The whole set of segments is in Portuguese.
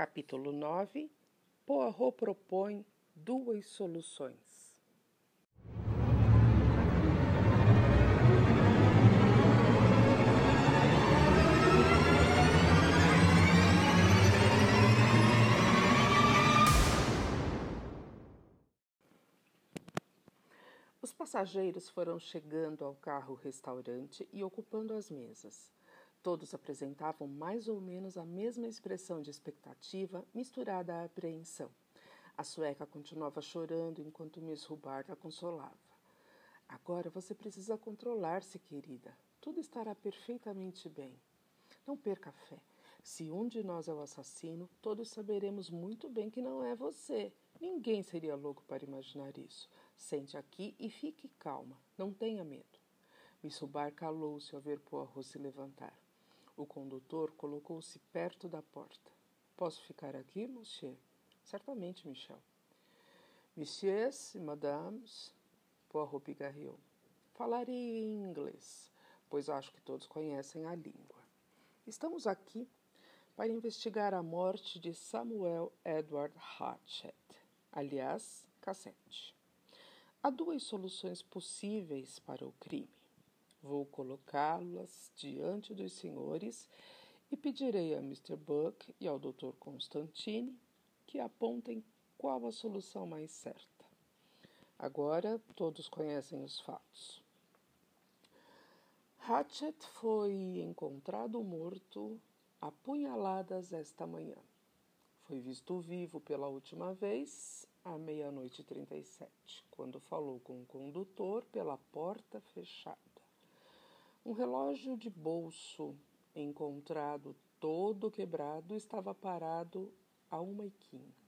Capítulo 9 Poirot propõe duas soluções. Os passageiros foram chegando ao carro-restaurante e ocupando as mesas. Todos apresentavam mais ou menos a mesma expressão de expectativa misturada à apreensão. A sueca continuava chorando enquanto Miss Hubbard a consolava. Agora você precisa controlar-se, querida. Tudo estará perfeitamente bem. Não perca fé. Se um de nós é o assassino, todos saberemos muito bem que não é você. Ninguém seria louco para imaginar isso. Sente aqui e fique calma. Não tenha medo. Miss Hubbard calou-se ao ver Poirot se levantar. O condutor colocou-se perto da porta. Posso ficar aqui, monsieur? Certamente, Michel. Messieurs e madames, Poirot pigarreou. Falarei em inglês, pois acho que todos conhecem a língua. Estamos aqui para investigar a morte de Samuel Edward Hatchett, aliás, Cassette. Há duas soluções possíveis para o crime. Vou colocá-las diante dos senhores e pedirei a Mr. Buck e ao Dr. Constantine que apontem qual a solução mais certa. Agora todos conhecem os fatos. Hatchet foi encontrado morto a punhaladas esta manhã. Foi visto vivo pela última vez à meia-noite e trinta e sete, quando falou com o condutor pela porta fechada. Um relógio de bolso encontrado todo quebrado estava parado a uma e quinze.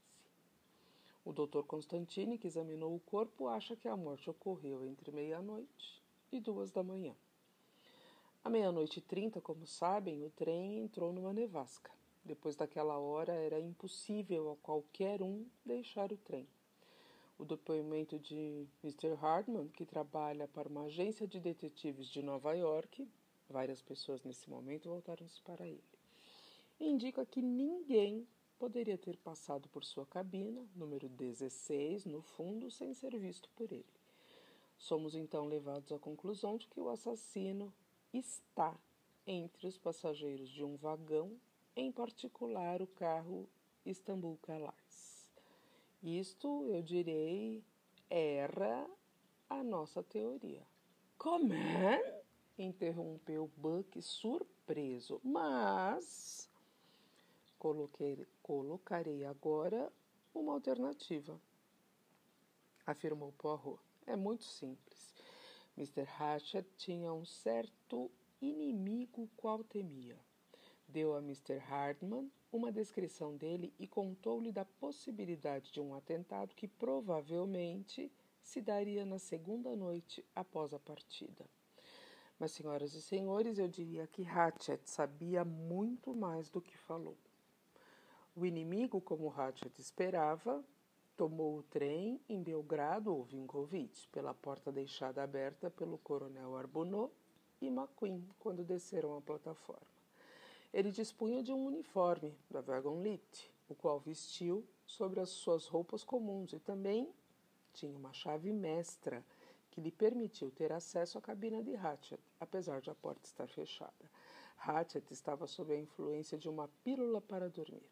O doutor Constantini, que examinou o corpo, acha que a morte ocorreu entre meia-noite e duas da manhã. À meia-noite e trinta, como sabem, o trem entrou numa nevasca. Depois daquela hora era impossível a qualquer um deixar o trem. O depoimento de Mr. Hardman, que trabalha para uma agência de detetives de Nova York, várias pessoas nesse momento voltaram-se para ele, indica que ninguém poderia ter passado por sua cabina, número 16, no fundo, sem ser visto por ele. Somos então levados à conclusão de que o assassino está entre os passageiros de um vagão, em particular o carro Istanbul Calais. Isto, eu direi, era a nossa teoria. Como é? interrompeu Buck surpreso. Mas coloquei, colocarei agora uma alternativa, afirmou Poirot. É muito simples. Mr. Hatchet tinha um certo inimigo qual temia. Deu a Mr. Hardman uma descrição dele e contou-lhe da possibilidade de um atentado que provavelmente se daria na segunda noite após a partida. Mas, senhoras e senhores, eu diria que Hatchet sabia muito mais do que falou. O inimigo, como Hatchet esperava, tomou o trem em Belgrado ou Vinkovich, pela porta deixada aberta pelo coronel Arbonneau e McQueen quando desceram a plataforma. Ele dispunha de um uniforme da Wagonlit, o qual vestiu sobre as suas roupas comuns e também tinha uma chave mestra que lhe permitiu ter acesso à cabina de Hatchet, apesar de a porta estar fechada. Hatchet estava sob a influência de uma pílula para dormir.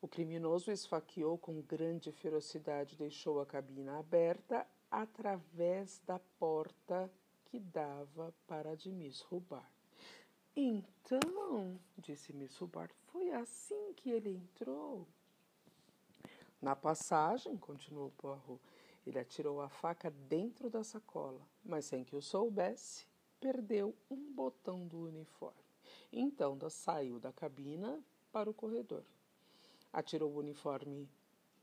O criminoso esfaqueou com grande ferocidade, deixou a cabina aberta através da porta que dava para Miss Hubbard. Então, disse Miss Hubbard, foi assim que ele entrou. Na passagem, continuou Poirot, ele atirou a faca dentro da sacola, mas sem que o soubesse, perdeu um botão do uniforme. Então saiu da cabina para o corredor. Atirou o uniforme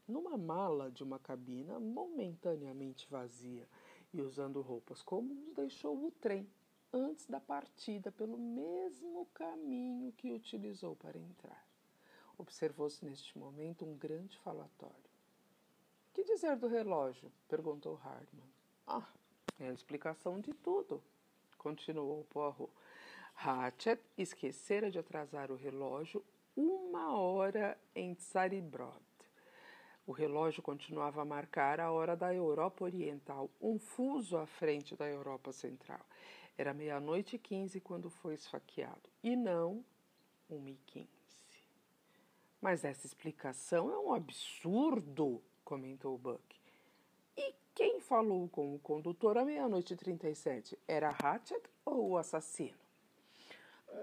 numa mala de uma cabina momentaneamente vazia e, usando roupas comuns, deixou o trem antes da partida pelo mesmo caminho que utilizou para entrar. Observou-se neste momento um grande falatório. Que dizer do relógio? perguntou Hardman. Ah, é a explicação de tudo, continuou Poirot. Hatchet esquecera de atrasar o relógio uma hora em Tsaribrod. O relógio continuava a marcar a hora da Europa Oriental, um fuso à frente da Europa Central. Era meia-noite e quinze quando foi esfaqueado, e não uma e quinze. Mas essa explicação é um absurdo, comentou Buck. E quem falou com o condutor à meia-noite e trinta e sete? Era Hatchet ou o assassino?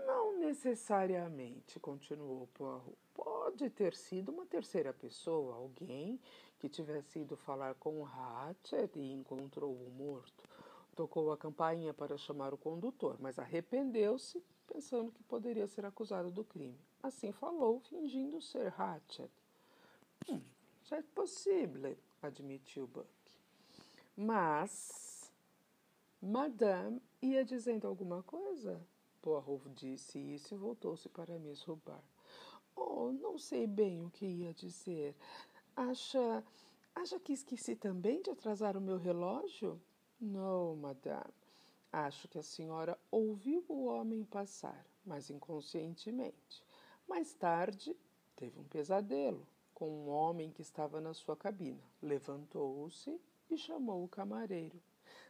Não necessariamente, continuou Poirot. Pode ter sido uma terceira pessoa, alguém que tivesse ido falar com Hatchet e encontrou o morto. Tocou a campainha para chamar o condutor, mas arrependeu-se, pensando que poderia ser acusado do crime. Assim falou, fingindo ser Hatchet. Hum, é possível, admitiu Buck. Mas, Madame ia dizendo alguma coisa? Poirot disse isso e voltou-se para Miss Rubar. Oh, não sei bem o que ia dizer. Acha. Acha que esqueci também de atrasar o meu relógio? Não, madame. Acho que a senhora ouviu o homem passar, mas inconscientemente. Mais tarde, teve um pesadelo com um homem que estava na sua cabina. Levantou-se e chamou o camareiro.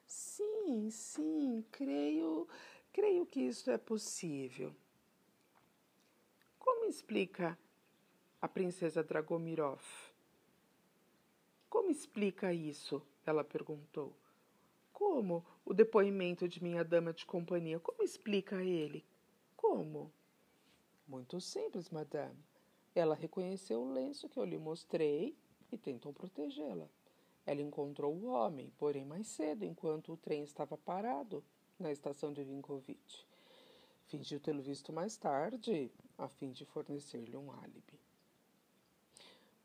Sim, sim, creio Creio que isso é possível. Como explica a princesa Dragomirov? Como explica isso? Ela perguntou. Como o depoimento de minha dama de companhia? Como explica ele? Como? Muito simples, madame. Ela reconheceu o lenço que eu lhe mostrei e tentou protegê-la. Ela encontrou o homem, porém mais cedo, enquanto o trem estava parado na estação de Vinkovich. Fingiu tê-lo visto mais tarde, a fim de fornecer-lhe um álibi.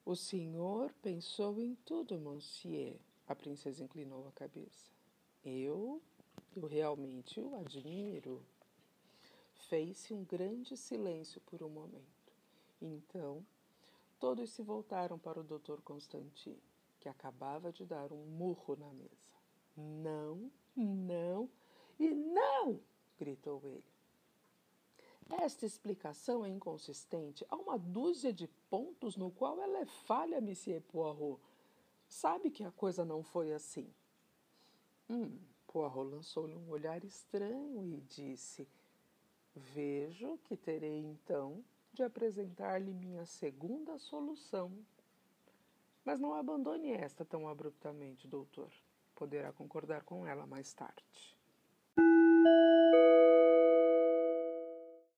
O senhor pensou em tudo, monsieur. A princesa inclinou a cabeça. Eu, eu realmente o admiro. Fez-se um grande silêncio por um momento. Então, todos se voltaram para o Dr. Constantine, que acabava de dar um murro na mesa. Não, não, e não! gritou ele. Esta explicação é inconsistente. Há uma dúzia de pontos no qual ela é falha, Monsieur Poirot. Sabe que a coisa não foi assim. Hum, Poirot lançou-lhe um olhar estranho e disse: Vejo que terei então de apresentar-lhe minha segunda solução. Mas não abandone esta tão abruptamente, doutor. Poderá concordar com ela mais tarde.